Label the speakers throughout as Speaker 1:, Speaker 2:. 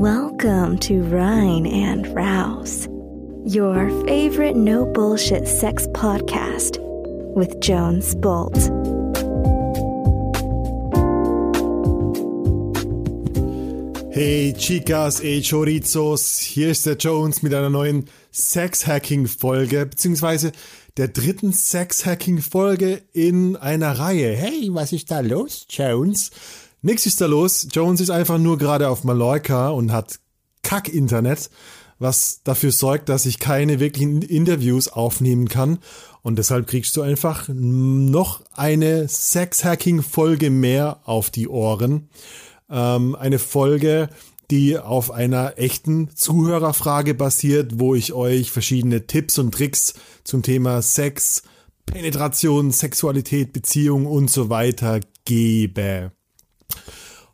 Speaker 1: Welcome to Rhine and Rouse, your favorite no bullshit sex podcast with Jones Bolt.
Speaker 2: Hey Chicas, hey Chorizos, hier ist der Jones mit einer neuen Sex-Hacking-Folge, beziehungsweise der dritten Sex-Hacking-Folge in einer Reihe. Hey, was ist da los, Jones? Nix ist da los. Jones ist einfach nur gerade auf Mallorca und hat Kack-Internet, was dafür sorgt, dass ich keine wirklichen Interviews aufnehmen kann. Und deshalb kriegst du einfach noch eine Sex-Hacking-Folge mehr auf die Ohren. Ähm, eine Folge, die auf einer echten Zuhörerfrage basiert, wo ich euch verschiedene Tipps und Tricks zum Thema Sex, Penetration, Sexualität, Beziehung und so weiter gebe.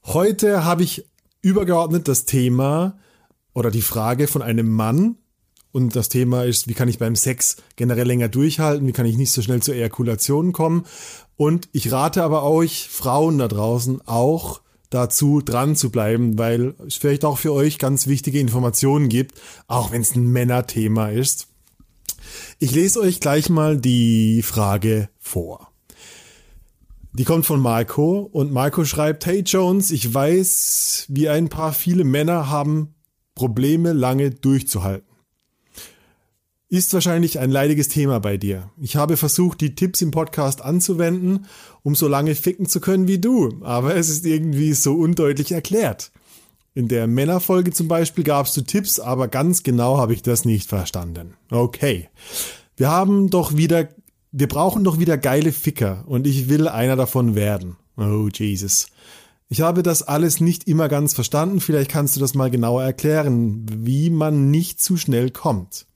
Speaker 2: Heute habe ich übergeordnet das Thema oder die Frage von einem Mann. Und das Thema ist, wie kann ich beim Sex generell länger durchhalten? Wie kann ich nicht so schnell zur Ejakulation kommen? Und ich rate aber euch Frauen da draußen auch dazu dran zu bleiben, weil es vielleicht auch für euch ganz wichtige Informationen gibt, auch wenn es ein Männerthema ist. Ich lese euch gleich mal die Frage vor. Die kommt von Marco und Marco schreibt, hey Jones, ich weiß, wie ein paar viele Männer haben Probleme lange durchzuhalten. Ist wahrscheinlich ein leidiges Thema bei dir. Ich habe versucht, die Tipps im Podcast anzuwenden, um so lange ficken zu können wie du, aber es ist irgendwie so undeutlich erklärt. In der Männerfolge zum Beispiel gabst du Tipps, aber ganz genau habe ich das nicht verstanden. Okay. Wir haben doch wieder wir brauchen doch wieder geile Ficker und ich will einer davon werden. Oh Jesus. Ich habe das alles nicht immer ganz verstanden, vielleicht kannst du das mal genauer erklären, wie man nicht zu schnell kommt.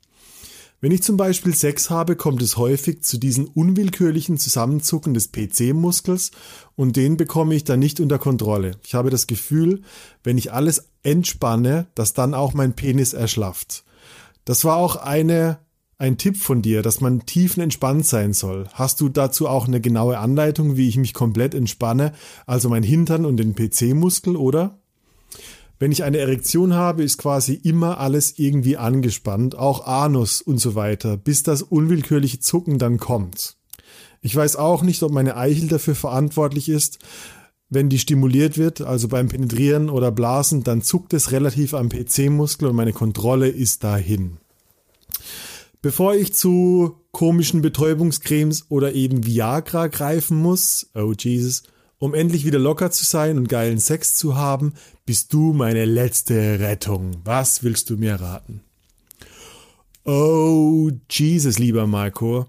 Speaker 2: Wenn ich zum Beispiel Sex habe, kommt es häufig zu diesen unwillkürlichen Zusammenzucken des PC-Muskels und den bekomme ich dann nicht unter Kontrolle. Ich habe das Gefühl, wenn ich alles entspanne, dass dann auch mein Penis erschlafft. Das war auch eine ein Tipp von dir, dass man tiefenentspannt sein soll. Hast du dazu auch eine genaue Anleitung, wie ich mich komplett entspanne, also mein Hintern und den PC-Muskel, oder? Wenn ich eine Erektion habe, ist quasi immer alles irgendwie angespannt, auch Anus und so weiter, bis das unwillkürliche Zucken dann kommt. Ich weiß auch nicht, ob meine Eichel dafür verantwortlich ist. Wenn die stimuliert wird, also beim Penetrieren oder Blasen, dann zuckt es relativ am PC-Muskel und meine Kontrolle ist dahin. Bevor ich zu komischen Betäubungscremes oder eben Viagra greifen muss, oh Jesus, um endlich wieder locker zu sein und geilen Sex zu haben, bist du meine letzte Rettung. Was willst du mir raten? Oh Jesus, lieber Marco,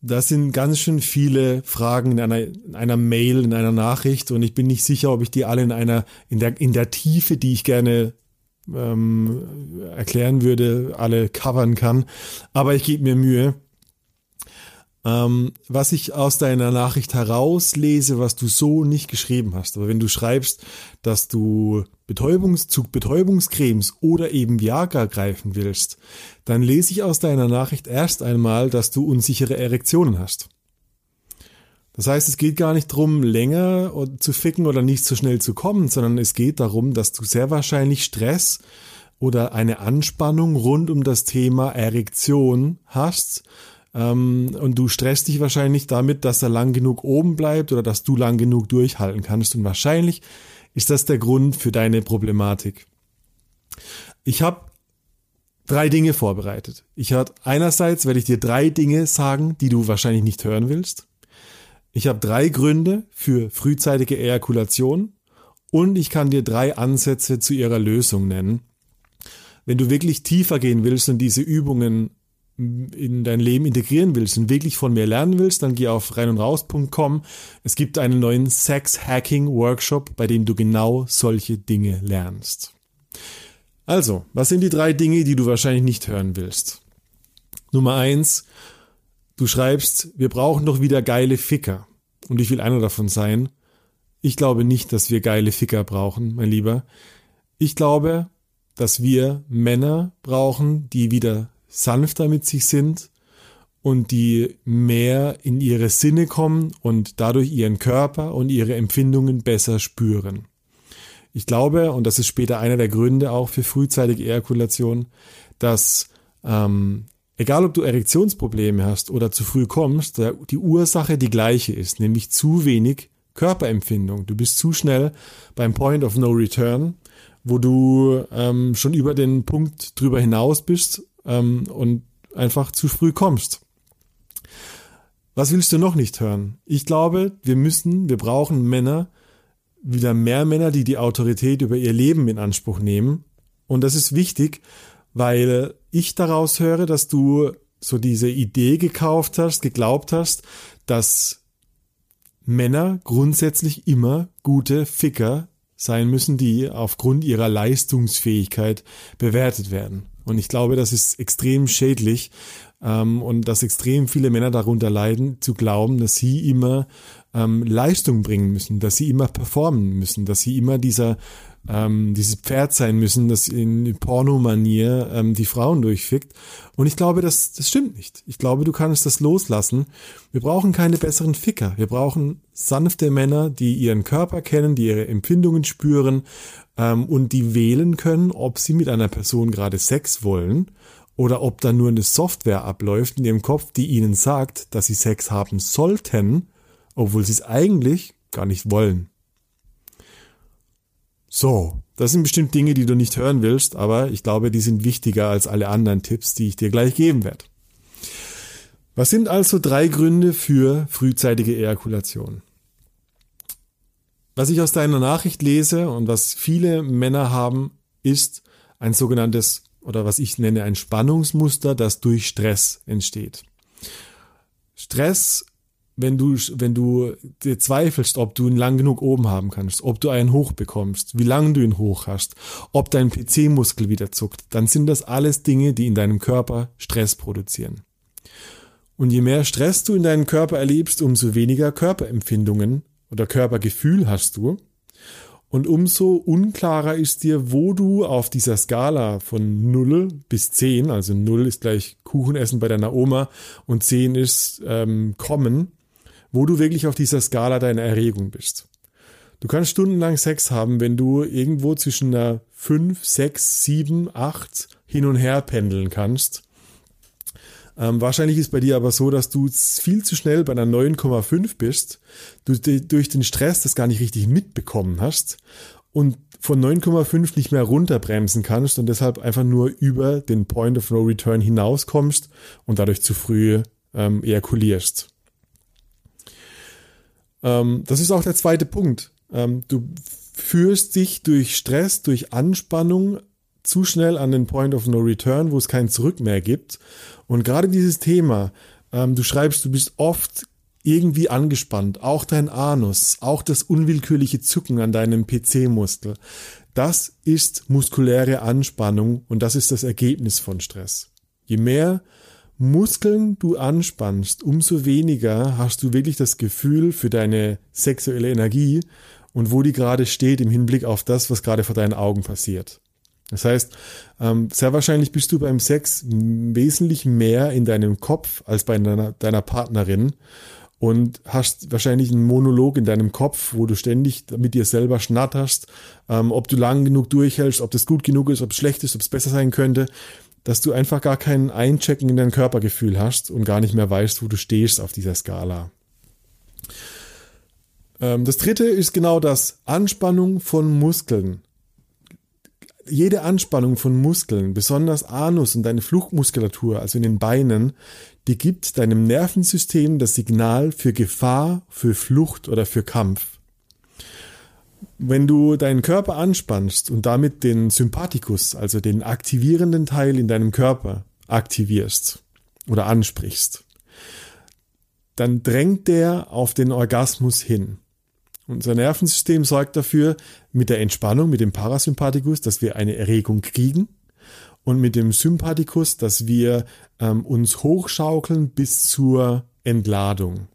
Speaker 2: das sind ganz schön viele Fragen in einer, in einer Mail, in einer Nachricht und ich bin nicht sicher, ob ich die alle in einer, in der, in der Tiefe, die ich gerne ähm, erklären würde, alle covern kann. Aber ich gebe mir Mühe. Ähm, was ich aus deiner Nachricht herauslese, was du so nicht geschrieben hast. Aber wenn du schreibst, dass du Betäubungs zu Betäubungscremes oder eben Viagra greifen willst, dann lese ich aus deiner Nachricht erst einmal, dass du unsichere Erektionen hast. Das heißt, es geht gar nicht darum, länger zu ficken oder nicht so schnell zu kommen, sondern es geht darum, dass du sehr wahrscheinlich Stress oder eine Anspannung rund um das Thema Erektion hast. Ähm, und du stresst dich wahrscheinlich damit, dass er lang genug oben bleibt oder dass du lang genug durchhalten kannst. Und wahrscheinlich ist das der Grund für deine Problematik. Ich habe drei Dinge vorbereitet. Ich habe einerseits werde ich dir drei Dinge sagen, die du wahrscheinlich nicht hören willst. Ich habe drei Gründe für frühzeitige Ejakulation und ich kann dir drei Ansätze zu ihrer Lösung nennen. Wenn du wirklich tiefer gehen willst und diese Übungen in dein Leben integrieren willst und wirklich von mir lernen willst, dann geh auf reinundraus.com. Es gibt einen neuen Sex Hacking Workshop, bei dem du genau solche Dinge lernst. Also, was sind die drei Dinge, die du wahrscheinlich nicht hören willst? Nummer eins, Du schreibst, wir brauchen doch wieder geile Ficker. Und ich will einer davon sein. Ich glaube nicht, dass wir geile Ficker brauchen, mein Lieber. Ich glaube, dass wir Männer brauchen, die wieder sanfter mit sich sind und die mehr in ihre Sinne kommen und dadurch ihren Körper und ihre Empfindungen besser spüren. Ich glaube, und das ist später einer der Gründe auch für frühzeitige Ejakulation, dass ähm, egal ob du Erektionsprobleme hast oder zu früh kommst, die Ursache die gleiche ist, nämlich zu wenig Körperempfindung. Du bist zu schnell beim Point of No Return, wo du ähm, schon über den Punkt drüber hinaus bist ähm, und einfach zu früh kommst. Was willst du noch nicht hören? Ich glaube, wir müssen, wir brauchen Männer, wieder mehr Männer, die die Autorität über ihr Leben in Anspruch nehmen. Und das ist wichtig, weil ich daraus höre, dass du so diese Idee gekauft hast, geglaubt hast, dass Männer grundsätzlich immer gute Ficker sein müssen, die aufgrund ihrer Leistungsfähigkeit bewertet werden. Und ich glaube, das ist extrem schädlich ähm, und dass extrem viele Männer darunter leiden, zu glauben, dass sie immer ähm, Leistung bringen müssen, dass sie immer performen müssen, dass sie immer dieser ähm, dieses Pferd sein müssen, das in Pornomanier ähm, die Frauen durchfickt. Und ich glaube, das, das stimmt nicht. Ich glaube, du kannst das loslassen. Wir brauchen keine besseren Ficker. Wir brauchen sanfte Männer, die ihren Körper kennen, die ihre Empfindungen spüren ähm, und die wählen können, ob sie mit einer Person gerade Sex wollen oder ob da nur eine Software abläuft in ihrem Kopf, die ihnen sagt, dass sie Sex haben sollten, obwohl sie es eigentlich gar nicht wollen. So, das sind bestimmt Dinge, die du nicht hören willst, aber ich glaube, die sind wichtiger als alle anderen Tipps, die ich dir gleich geben werde. Was sind also drei Gründe für frühzeitige Ejakulation? Was ich aus deiner Nachricht lese und was viele Männer haben, ist ein sogenanntes oder was ich nenne ein Spannungsmuster, das durch Stress entsteht. Stress, wenn du, wenn du dir zweifelst, ob du ihn lang genug oben haben kannst, ob du einen hoch bekommst, wie lange du ihn hoch hast, ob dein PC-Muskel wieder zuckt, dann sind das alles Dinge, die in deinem Körper Stress produzieren. Und je mehr Stress du in deinem Körper erlebst, umso weniger Körperempfindungen oder Körpergefühl hast du und umso unklarer ist dir, wo du auf dieser Skala von 0 bis 10, also 0 ist gleich Kuchenessen bei deiner Oma und 10 ist ähm, kommen, wo du wirklich auf dieser Skala deiner Erregung bist. Du kannst stundenlang Sex haben, wenn du irgendwo zwischen einer 5, 6, 7, 8 hin und her pendeln kannst ähm, wahrscheinlich ist bei dir aber so, dass du viel zu schnell bei einer 9,5 bist, du durch den Stress das gar nicht richtig mitbekommen hast und von 9,5 nicht mehr runterbremsen kannst und deshalb einfach nur über den Point of No Return hinauskommst und dadurch zu früh ähm, ejakulierst. Ähm, das ist auch der zweite Punkt. Ähm, du führst dich durch Stress, durch Anspannung zu schnell an den Point of No Return, wo es kein Zurück mehr gibt und gerade dieses Thema, ähm, du schreibst, du bist oft irgendwie angespannt, auch dein Anus, auch das unwillkürliche Zucken an deinem PC-Muskel. Das ist muskuläre Anspannung und das ist das Ergebnis von Stress. Je mehr Muskeln du anspannst, umso weniger hast du wirklich das Gefühl für deine sexuelle Energie und wo die gerade steht im Hinblick auf das, was gerade vor deinen Augen passiert. Das heißt, ähm, sehr wahrscheinlich bist du beim Sex wesentlich mehr in deinem Kopf als bei deiner, Partnerin und hast wahrscheinlich einen Monolog in deinem Kopf, wo du ständig mit dir selber schnatterst, ähm, ob du lang genug durchhältst, ob das gut genug ist, ob es schlecht ist, ob es besser sein könnte, dass du einfach gar kein Einchecken in dein Körpergefühl hast und gar nicht mehr weißt, wo du stehst auf dieser Skala. Ähm, das dritte ist genau das Anspannung von Muskeln jede Anspannung von Muskeln, besonders Anus und deine Fluchtmuskulatur, also in den Beinen, die gibt deinem Nervensystem das Signal für Gefahr, für Flucht oder für Kampf. Wenn du deinen Körper anspannst und damit den Sympathikus, also den aktivierenden Teil in deinem Körper, aktivierst oder ansprichst, dann drängt der auf den Orgasmus hin. Unser Nervensystem sorgt dafür, mit der Entspannung, mit dem Parasympathikus, dass wir eine Erregung kriegen und mit dem Sympathikus, dass wir ähm, uns hochschaukeln bis zur Entladung.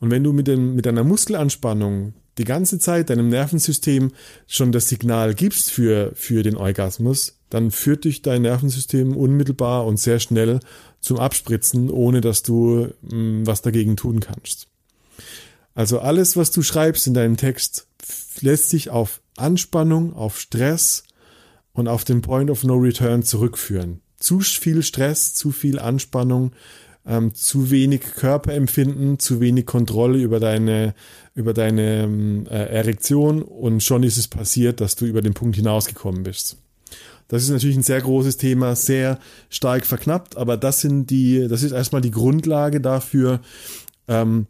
Speaker 2: Und wenn du mit, dem, mit einer Muskelanspannung die ganze Zeit deinem Nervensystem schon das Signal gibst für, für den Orgasmus, dann führt dich dein Nervensystem unmittelbar und sehr schnell zum Abspritzen, ohne dass du mh, mm, was dagegen tun kannst. Also alles, was du schreibst in deinem Text, lässt sich auf Anspannung, auf Stress und auf den Point of No Return zurückführen. Zu viel Stress, zu viel Anspannung, ähm, zu wenig Körperempfinden, zu wenig Kontrolle über deine, über deine ähm, äh, Erektion und schon ist es passiert, dass du über den Punkt hinausgekommen bist. Das ist natürlich ein sehr großes Thema, sehr stark verknappt, aber das sind die, das ist erstmal die Grundlage dafür, ähm,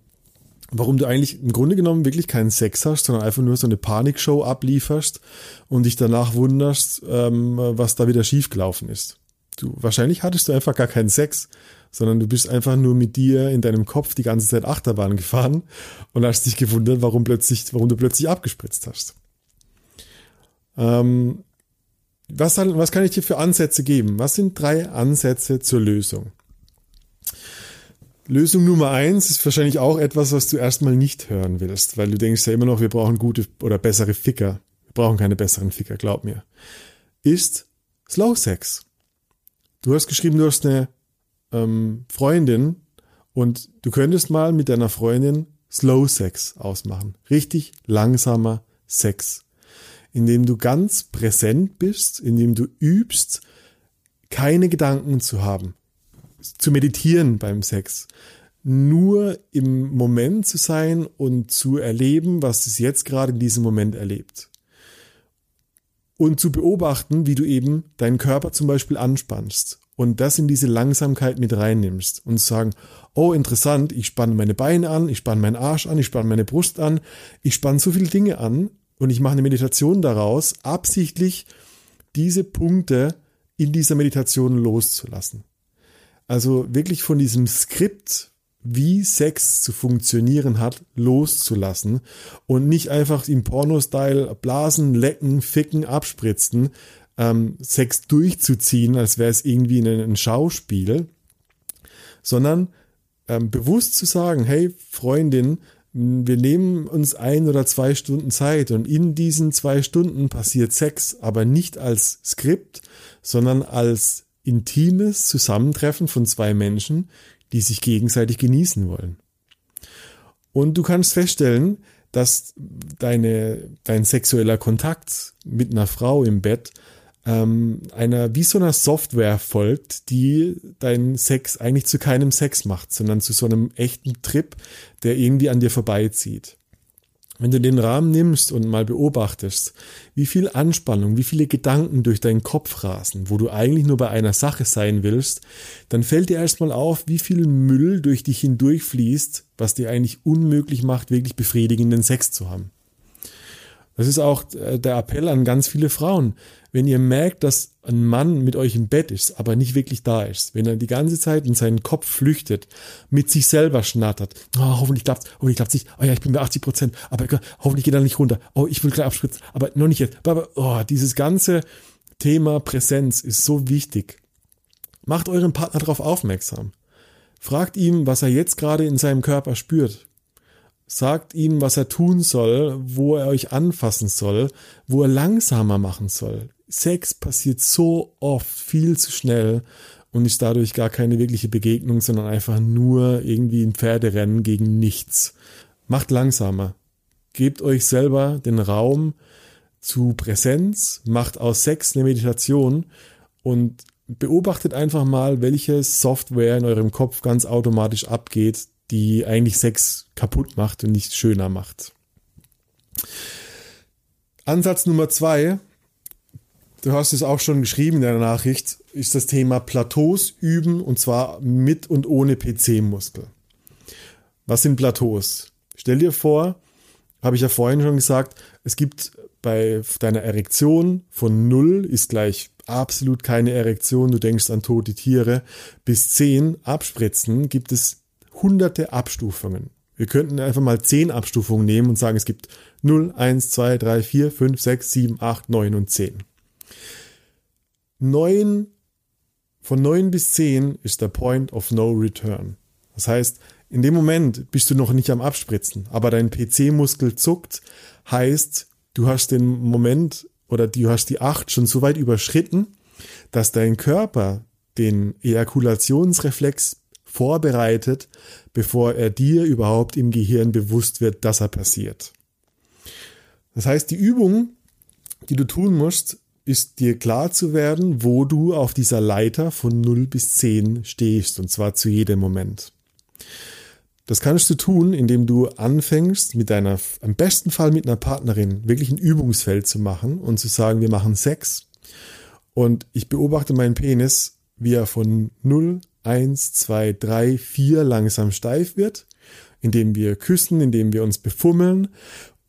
Speaker 2: warum du eigentlich im Grunde genommen wirklich keinen Sex hast, sondern einfach nur so eine Panikshow ablieferst und dich danach wunderst, ähm, was da wieder schiefgelaufen ist. Du, wahrscheinlich hattest du einfach gar keinen Sex, sondern du bist einfach nur mit dir in deinem Kopf die ganze Zeit Achterbahn gefahren und hast dich gewundert, warum plötzlich, warum du plötzlich abgespritzt hast. Ähm, was, was kann ich dir für Ansätze geben? Was sind drei Ansätze zur Lösung? Lösung Nummer eins ist wahrscheinlich auch etwas, was du erstmal nicht hören willst, weil du denkst ja immer noch, wir brauchen gute oder bessere Ficker. Wir brauchen keine besseren Ficker, glaub mir. Ist Slow Sex. Du hast geschrieben, du hast eine ähm, Freundin und du könntest mal mit deiner Freundin Slow Sex ausmachen. Richtig langsamer Sex. Indem du ganz präsent bist, indem du übst, keine Gedanken zu haben. Zu meditieren beim Sex. Nur im Moment zu sein und zu erleben, was es jetzt gerade in diesem Moment erlebt. Und zu beobachten, wie du eben deinen Körper zum Beispiel anspannst und das in diese Langsamkeit mit reinnimmst und sagen, oh interessant, ich spanne meine Beine an, ich spanne meinen Arsch an, ich spanne meine Brust an, ich spanne so viele Dinge an und ich mache eine Meditation daraus, absichtlich diese Punkte in dieser Meditation loszulassen. Also wirklich von diesem Skript, wie Sex zu funktionieren hat, loszulassen und nicht einfach im Porno-Style blasen, lecken, ficken, abspritzen, ähm, Sex durchzuziehen, als wäre es irgendwie ein, ein Schauspiel, sondern ähm, bewusst zu sagen, hey Freundin, wir nehmen uns ein oder zwei Stunden Zeit und in diesen zwei Stunden passiert Sex, aber nicht als Skript, sondern als intimes Zusammentreffen von zwei Menschen, die sich gegenseitig genießen wollen. Und du kannst feststellen, dass deine, dein sexueller Kontakt mit einer Frau im Bett ähm, einer wie so einer Software folgt, die deinen Sex eigentlich zu keinem Sex macht, sondern zu so einem echten Trip, der irgendwie an dir vorbeizieht. Wenn du den Rahmen nimmst und mal beobachtest, wie viel Anspannung, wie viele Gedanken durch deinen Kopf rasen, wo du eigentlich nur bei einer Sache sein willst, dann fällt dir erstmal auf, wie viel Müll durch dich hindurchfließt, was dir eigentlich unmöglich macht, wirklich befriedigenden Sex zu haben. Das ist auch äh, der Appell an ganz viele Frauen. Wenn ihr merkt, dass ein Mann mit euch im Bett ist, aber nicht wirklich da ist, wenn er die ganze Zeit in seinen Kopf flüchtet, mit sich selber schnattert, oh, hoffentlich klappt's, hoffentlich klappt's nicht, oh ja, ich bin bei 80 Prozent, aber hoffentlich geht er nicht runter, oh, ich will gleich abspritzen, aber noch nicht jetzt, aber, oh, dieses ganze Thema Präsenz ist so wichtig. Macht euren Partner darauf aufmerksam. Fragt ihm, was er jetzt gerade in seinem Körper spürt. Sagt ihm, was er tun soll, wo er euch anfassen soll, wo er langsamer machen soll. Sex passiert so oft viel zu schnell und ist dadurch gar keine wirkliche Begegnung, sondern einfach nur irgendwie ein Pferderennen gegen nichts. Macht langsamer. Gebt euch selber den Raum zu Präsenz, macht aus Sex eine Meditation und beobachtet einfach mal, welche Software in eurem Kopf ganz automatisch abgeht, die eigentlich Sex kaputt macht und nicht schöner macht. Ansatz Nummer zwei, du hast es auch schon geschrieben in deiner Nachricht, ist das Thema Plateaus üben und zwar mit und ohne PC-Muskel. Was sind Plateaus? Stell dir vor, habe ich ja vorhin schon gesagt, es gibt bei deiner Erektion von 0 ist gleich absolut keine Erektion, du denkst an tote Tiere, bis 10 abspritzen gibt es hunderte Abstufungen. Wir könnten einfach mal zehn Abstufungen nehmen und sagen, es gibt 0, 1, 2, 3, 4, 5, 6, 7, 8, 9 und 10. 9, von 9 bis 10 ist der Point of No Return. Das heißt, in dem Moment bist du noch nicht am Abspritzen, aber dein PC-Muskel zuckt, heißt, du hast den Moment oder du hast die 8 schon so weit überschritten, dass dein Körper den Ejakulationsreflex vorbereitet, bevor er dir überhaupt im Gehirn bewusst wird, dass er passiert. Das heißt, die Übung die du tun musst, ist dir klar zu werden, wo du auf dieser Leiter von 0 bis 10 stehst, und zwar zu jedem Moment. Das kannst du tun, indem du anfängst, mit deiner, am besten Fall mit einer Partnerin, wirklich ein Übungsfeld zu machen und zu sagen, wir machen Sex. Und ich beobachte meinen Penis, wie er von 0, 1, 2, 3, 4 langsam steif wird, indem wir küssen, indem wir uns befummeln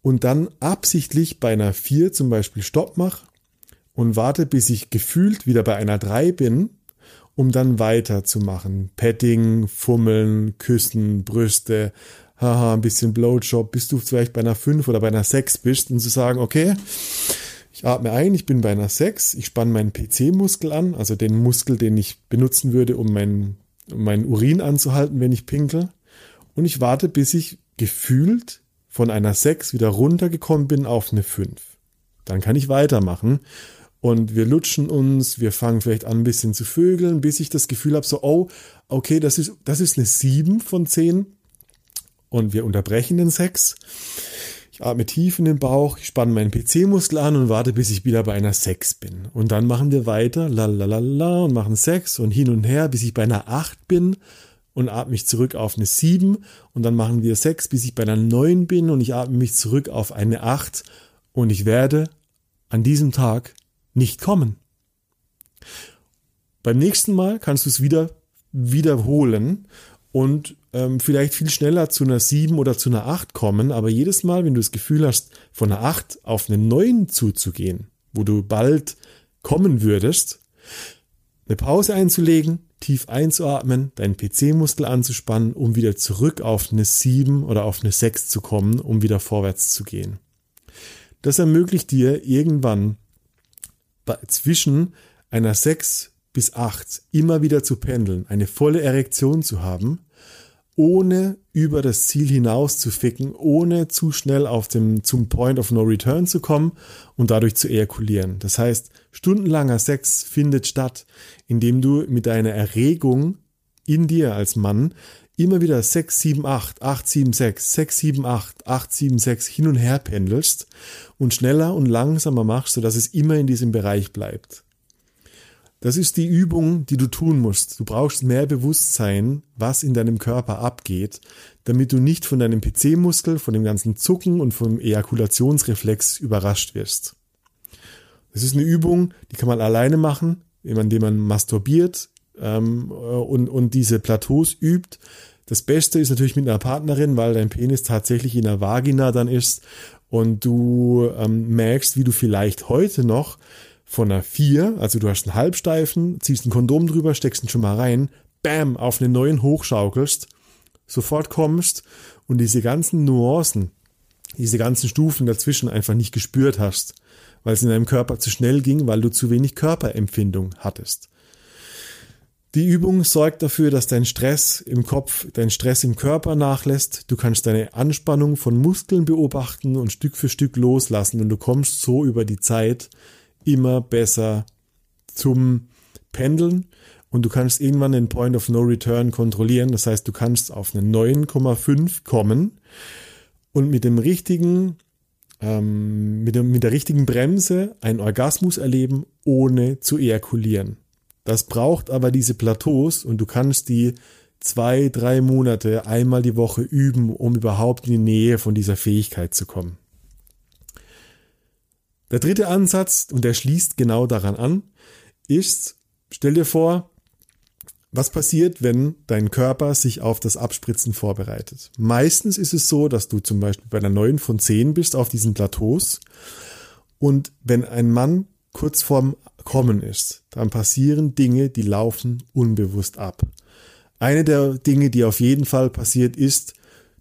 Speaker 2: und dann absichtlich bei einer 4 zum Beispiel Stopp mache und warte, bis ich gefühlt wieder bei einer 3 bin, um dann weiterzumachen. Petting, Fummeln, Küssen, Brüste, haha, ein bisschen Blowjob, bis du vielleicht bei einer 5 oder bei einer 6 bist und zu sagen, okay, ich atme ein, ich bin bei einer 6, ich spanne meinen PC-Muskel an, also den Muskel, den ich benutzen würde, um meinen, um meinen Urin anzuhalten, wenn ich pinkel. Und ich warte, bis ich gefühlt von einer 6 wieder runtergekommen bin auf eine 5. Dann kann ich weitermachen und wir lutschen uns, wir fangen vielleicht an ein bisschen zu vögeln, bis ich das Gefühl habe, so, oh, okay, das ist, das ist eine 7 von 10 und wir unterbrechen den Sex. Ich atme tief in den Bauch, ich spanne meinen PC-Muskel an und warte, bis ich wieder bei einer 6 bin. Und dann machen wir weiter, la la la la, und machen Sex und hin und her, bis ich bei einer 8 bin und atme mich zurück auf eine 7 und dann machen wir Sex, bis ich bei einer 9 bin und ich atme mich zurück auf eine 8 und ich werde an diesem Tag nicht kommen. Beim nächsten Mal kannst du es wieder wiederholen und ähm, vielleicht viel schneller zu einer 7 oder zu einer 8 kommen, aber jedes Mal, wenn du das Gefühl hast, von einer 8 auf eine 9 zuzugehen, wo du bald kommen würdest, eine Pause einzulegen, tief einzuatmen, deinen PC-Muskel anzuspannen, um wieder zurück auf eine 7 oder auf eine 6 zu kommen, um wieder vorwärts zu gehen. Das ermöglicht dir irgendwann zwischen einer 6 bis 8 immer wieder zu pendeln, eine volle Erektion zu haben, ohne über das Ziel hinaus zu ficken, ohne zu schnell auf dem, zum Point of No Return zu kommen und dadurch zu ejakulieren. Das heißt, stundenlanger Sex findet statt, indem du mit deiner Erregung in dir als Mann immer wieder 6, 7, 8, 8, 7, 6, 6, 7, 8, 8, 7, 6 hin und her pendelst und schneller und langsamer machst, sodass es immer in diesem Bereich bleibt. Das ist die Übung, die du tun musst. Du brauchst mehr Bewusstsein, was in deinem Körper abgeht, damit du nicht von deinem PC-Muskel, von dem ganzen Zucken und vom Ejakulationsreflex überrascht wirst. Das ist eine Übung, die kann man alleine machen, indem man masturbiert, ähm, und, und diese Plateaus übt. Das Beste ist natürlich mit einer Partnerin, weil dein Penis tatsächlich in der Vagina dann ist und du ähm, merkst, wie du vielleicht heute noch von einer 4, also du hast einen Halbsteifen, ziehst ein Kondom drüber, steckst ihn schon mal rein, bam, auf einen neuen hochschaukelst, sofort kommst und diese ganzen Nuancen, diese ganzen Stufen dazwischen einfach nicht gespürt hast, weil es in deinem Körper zu schnell ging, weil du zu wenig Körperempfindung hattest. Die Übung sorgt dafür, dass dein Stress im Kopf, dein Stress im Körper nachlässt. Du kannst deine Anspannung von Muskeln beobachten und Stück für Stück loslassen und du kommst so über die Zeit immer besser zum Pendeln und du kannst irgendwann den Point of No Return kontrollieren. Das heißt, du kannst auf eine 9,5 kommen und mit dem richtigen, ähm, mit, dem, mit der richtigen Bremse einen Orgasmus erleben, ohne zu ejakulieren. Das braucht aber diese Plateaus und du kannst die zwei, drei Monate einmal die Woche üben, um überhaupt in die Nähe von dieser Fähigkeit zu kommen. Der dritte Ansatz, und der schließt genau daran an, ist, stell dir vor, was passiert, wenn dein Körper sich auf das Abspritzen vorbereitet? Meistens ist es so, dass du zum Beispiel bei einer 9 von 10 bist auf diesen Plateaus und wenn ein Mann kurz vorm Kommen ist, dann passieren Dinge, die laufen unbewusst ab. Eine der Dinge, die auf jeden Fall passiert, ist,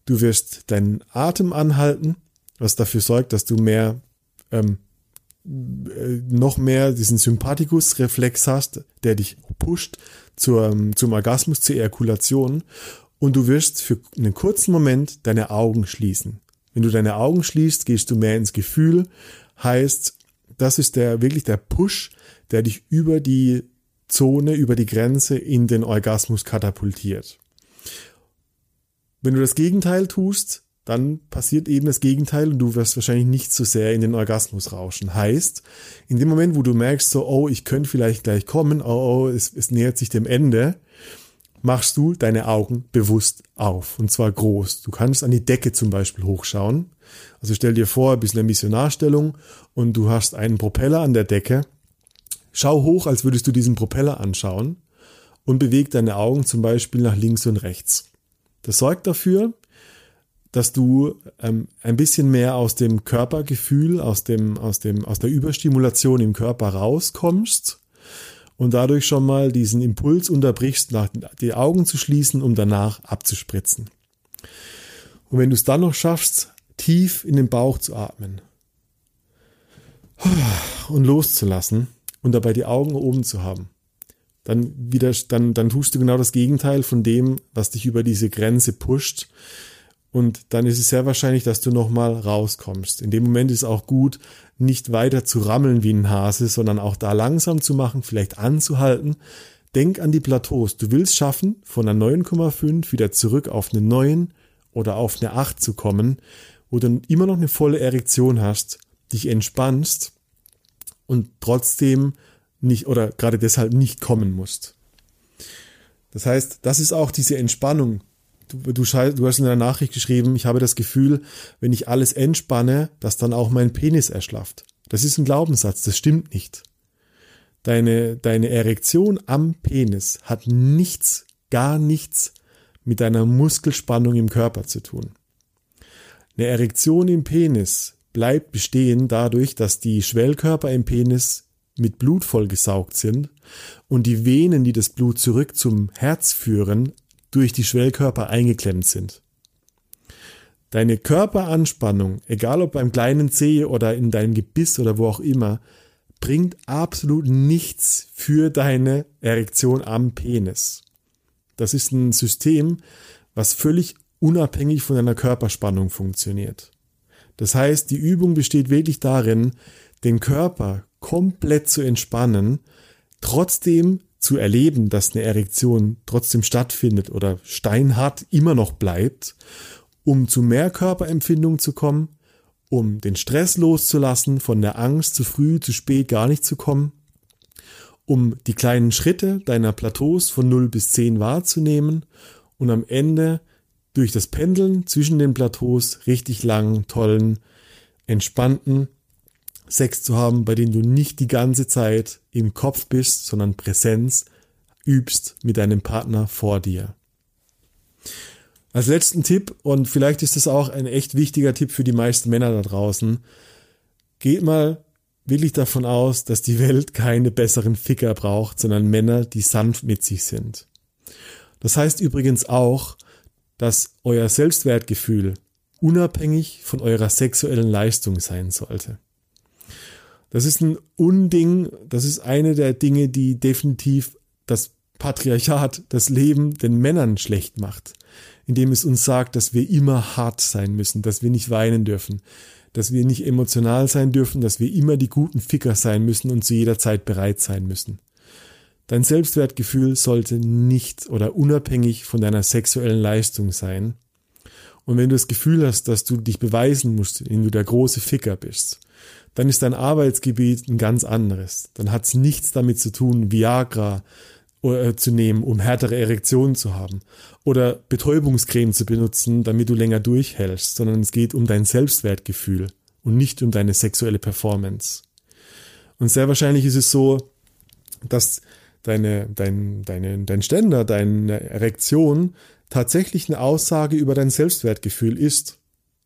Speaker 2: du wirst deinen Atem anhalten, was dafür sorgt, dass du mehr, ähm, äh, noch mehr diesen Sympathikus-Reflex hast, der dich pusht zur, zum Orgasmus, zur Ejakulation. Und du wirst für einen kurzen Moment deine Augen schließen. Wenn du deine Augen schließt, gehst du mehr ins Gefühl, heißt, das ist der wirklich der Push, der dich über die Zone, über die Grenze in den Orgasmus katapultiert. Wenn du das Gegenteil tust, dann passiert eben das Gegenteil und du wirst wahrscheinlich nicht so sehr in den Orgasmus rauschen. Heißt, in dem Moment, wo du merkst, so, oh, ich könnte vielleicht gleich kommen, oh, oh, es, es nähert sich dem Ende, machst du deine Augen bewusst auf und zwar groß. Du kannst an die Decke zum Beispiel hochschauen. Also stell dir vor, ein bisschen eine Missionarstellung und du hast einen Propeller an der Decke. Schau hoch, als würdest du diesen Propeller anschauen und beweg deine Augen zum Beispiel nach links und rechts. Das sorgt dafür, dass du ähm, ein bisschen mehr aus dem Körpergefühl, aus dem, aus dem, aus der Überstimulation im Körper rauskommst und dadurch schon mal diesen Impuls unterbrichst, nach, die Augen zu schließen, um danach abzuspritzen. Und wenn du es dann noch schaffst, tief in den Bauch zu atmen und loszulassen und dabei die Augen oben zu haben, dann wieder, dann, dann tust du genau das Gegenteil von dem, was dich über diese Grenze pusht, und dann ist es sehr wahrscheinlich, dass du nochmal rauskommst. In dem Moment ist auch gut, nicht weiter zu rammeln wie ein Hase, sondern auch da langsam zu machen, vielleicht anzuhalten. Denk an die Plateaus. Du willst schaffen, von einer 9,5 wieder zurück auf eine 9 oder auf eine 8 zu kommen, wo du immer noch eine volle Erektion hast, dich entspannst und trotzdem nicht oder gerade deshalb nicht kommen musst. Das heißt, das ist auch diese Entspannung, du, du, hast in der Nachricht geschrieben, ich habe das Gefühl, wenn ich alles entspanne, dass dann auch mein Penis erschlafft. Das ist ein Glaubenssatz, das stimmt nicht. Deine, deine Erektion am Penis hat nichts, gar nichts mit deiner Muskelspannung im Körper zu tun. Eine Erektion im Penis bleibt bestehen dadurch, dass die Schwellkörper im Penis mit Blut vollgesaugt sind und die Venen, die das Blut zurück zum Herz führen, durch die Schwellkörper eingeklemmt sind. Deine Körperanspannung, egal ob beim kleinen Zeh oder in deinem Gebiss oder wo auch immer, bringt absolut nichts für deine Erektion am Penis. Das ist ein System, was völlig unabhängig von deiner Körperspannung funktioniert. Das heißt, die Übung besteht wirklich darin, den Körper komplett zu entspannen, trotzdem zu erleben, dass eine Erektion trotzdem stattfindet oder steinhart immer noch bleibt, um zu mehr Körperempfindung zu kommen, um den Stress loszulassen, von der Angst zu früh, zu spät gar nicht zu kommen, um die kleinen Schritte deiner Plateaus von 0 bis 10 wahrzunehmen und am Ende durch das Pendeln zwischen den Plateaus richtig langen, tollen, entspannten Sex zu haben, bei dem du nicht die ganze Zeit im Kopf bist, sondern Präsenz übst mit deinem Partner vor dir. Als letzten Tipp, und vielleicht ist das auch ein echt wichtiger Tipp für die meisten Männer da draußen, geht mal wirklich davon aus, dass die Welt keine besseren Ficker braucht, sondern Männer, die sanft mit sich sind. Das heißt übrigens auch, dass euer Selbstwertgefühl unabhängig von eurer sexuellen Leistung sein sollte. Das ist ein Unding, das ist eine der Dinge, die definitiv das Patriarchat, das Leben den Männern schlecht macht, indem es uns sagt, dass wir immer hart sein müssen, dass wir nicht weinen dürfen, dass wir nicht emotional sein dürfen, dass wir immer die guten Ficker sein müssen und zu jeder Zeit bereit sein müssen. Dein Selbstwertgefühl sollte nicht oder unabhängig von deiner sexuellen Leistung sein. Und wenn du das Gefühl hast, dass du dich beweisen musst, indem du der große Ficker bist, dann ist dein Arbeitsgebiet ein ganz anderes. Dann hat es nichts damit zu tun, Viagra äh, zu nehmen, um härtere Erektionen zu haben oder Betäubungscreme zu benutzen, damit du länger durchhältst, sondern es geht um dein Selbstwertgefühl und nicht um deine sexuelle Performance. Und sehr wahrscheinlich ist es so, dass deine, dein, deine, dein Ständer, deine Erektion tatsächlich eine Aussage über dein Selbstwertgefühl ist.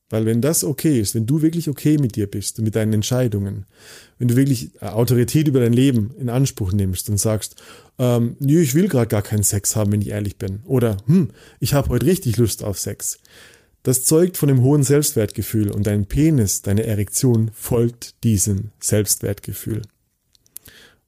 Speaker 2: Weil wenn das okay ist, wenn du wirklich okay mit dir bist und mit deinen Entscheidungen, wenn du wirklich äh, Autorität über dein Leben in Anspruch nimmst und sagst, ähm, nee, ich will gerade gar keinen Sex haben, wenn ich ehrlich bin, oder hm, ich habe heute richtig Lust auf Sex, das zeugt von dem hohen Selbstwertgefühl und dein Penis, deine Erektion folgt diesem Selbstwertgefühl.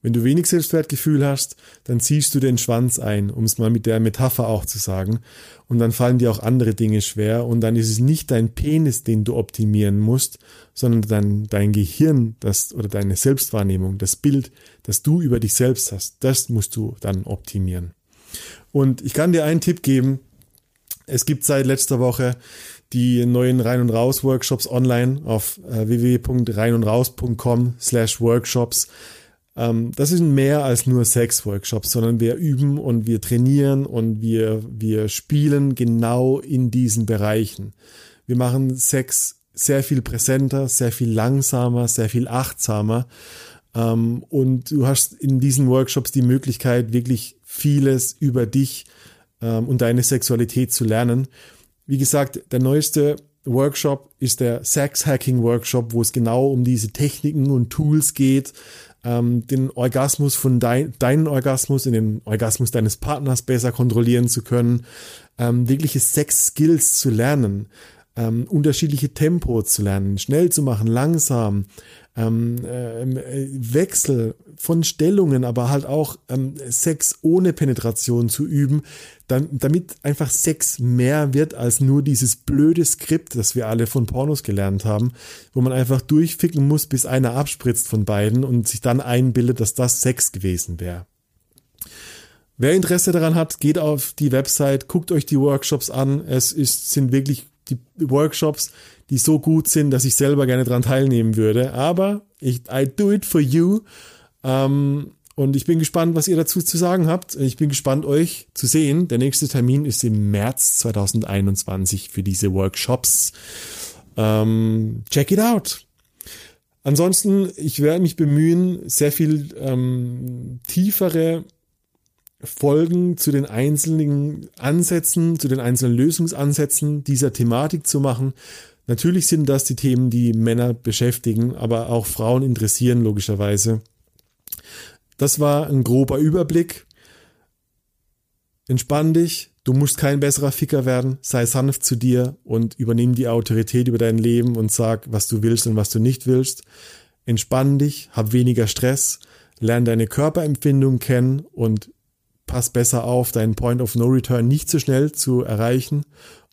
Speaker 2: Wenn du wenig Selbstwertgefühl hast, dann ziehst du den Schwanz ein, um es mal mit der Metapher auch zu sagen. Und dann fallen dir auch andere Dinge schwer. Und dann ist es nicht dein Penis, den du optimieren musst, sondern dein, dein Gehirn, das, oder deine Selbstwahrnehmung, das Bild, das du über dich selbst hast, das musst du dann optimieren. Und ich kann dir einen Tipp geben. Es gibt seit letzter Woche die neuen Rein- und Raus-Workshops online auf äh, www.reinundraus.com slash workshops. Ähm, das sind mehr als nur Sex-Workshops, sondern wir üben und wir trainieren und wir, wir spielen genau in diesen Bereichen. Wir machen Sex sehr viel präsenter, sehr viel langsamer, sehr viel achtsamer. Ähm, und du hast in diesen Workshops die Möglichkeit, wirklich vieles über dich ähm, und deine Sexualität zu lernen. Wie gesagt, der neueste Workshop ist der Sex Hacking Workshop, wo es genau um diese Techniken und Tools geht, ähm, den Orgasmus von dein, deinen Orgasmus in den Orgasmus deines Partners besser kontrollieren zu können, ähm, wirkliche Sex-Skills zu lernen, ähm, unterschiedliche Tempos zu lernen, schnell zu machen, langsam, ähm, äh, Wechsel von Stellungen, aber halt auch ähm, Sex ohne Penetration zu üben, dann, damit einfach Sex mehr wird als nur dieses blöde Skript, das wir alle von Pornos gelernt haben, wo man einfach durchficken muss, bis einer abspritzt von beiden und sich dann einbildet, dass das Sex gewesen wäre. Wer Interesse daran hat, geht auf die Website, guckt euch die Workshops an. Es ist, sind wirklich die Workshops, die so gut sind, dass ich selber gerne dran teilnehmen würde. Aber ich, I do it for you. Ähm, und ich bin gespannt, was ihr dazu zu sagen habt. Ich bin gespannt, euch zu sehen. Der nächste Termin ist im März 2021 für diese Workshops. Ähm, check it out. Ansonsten, ich werde mich bemühen, sehr viel ähm, tiefere Folgen zu den einzelnen Ansätzen, zu den einzelnen Lösungsansätzen dieser Thematik zu machen. Natürlich sind das die Themen, die Männer beschäftigen, aber auch Frauen interessieren logischerweise. Das war ein grober Überblick. Entspann dich, du musst kein besserer Ficker werden, sei sanft zu dir und übernimm die Autorität über dein Leben und sag, was du willst und was du nicht willst. Entspann dich, hab weniger Stress, lern deine Körperempfindung kennen und pass besser auf, deinen Point of No Return nicht so schnell zu erreichen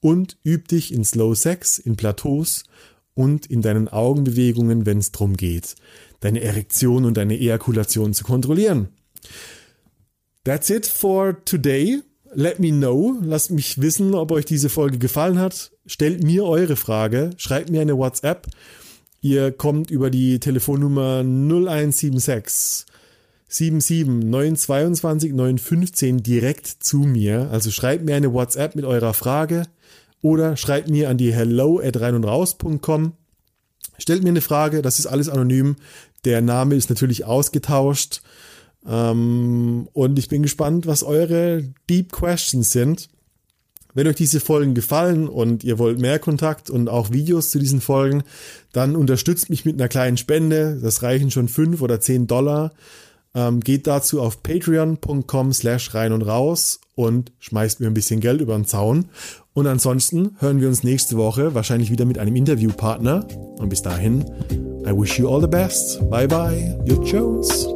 Speaker 2: und üb dich in Slow Sex, in Plateaus und in deinen Augenbewegungen, wenn es darum geht, deine Erektion und deine Ejakulation zu kontrollieren. That's it for today. Let me know. Lasst mich wissen, ob euch diese Folge gefallen hat. Stellt mir eure Frage. Schreibt mir eine WhatsApp. Ihr kommt über die Telefonnummer 0176 77 922 915 direkt zu mir. Also schreibt mir eine WhatsApp mit eurer Frage oder schreibt mir an die hello at rein und raus.com. Stellt mir eine Frage, das ist alles anonym. Der Name ist natürlich ausgetauscht. Ähm, und ich bin gespannt, was eure Deep Questions sind. Wenn euch diese Folgen gefallen und ihr wollt mehr Kontakt und auch Videos zu diesen Folgen, dann unterstützt mich mit einer kleinen Spende. Das reichen schon fünf oder zehn Dollar. Ähm, geht dazu auf patreon.com slash rein und raus und schmeißt mir ein bisschen Geld über den Zaun. Und ansonsten hören wir uns nächste Woche wahrscheinlich wieder mit einem Interviewpartner. Und bis dahin, I wish you all the best. Bye bye, your Jones.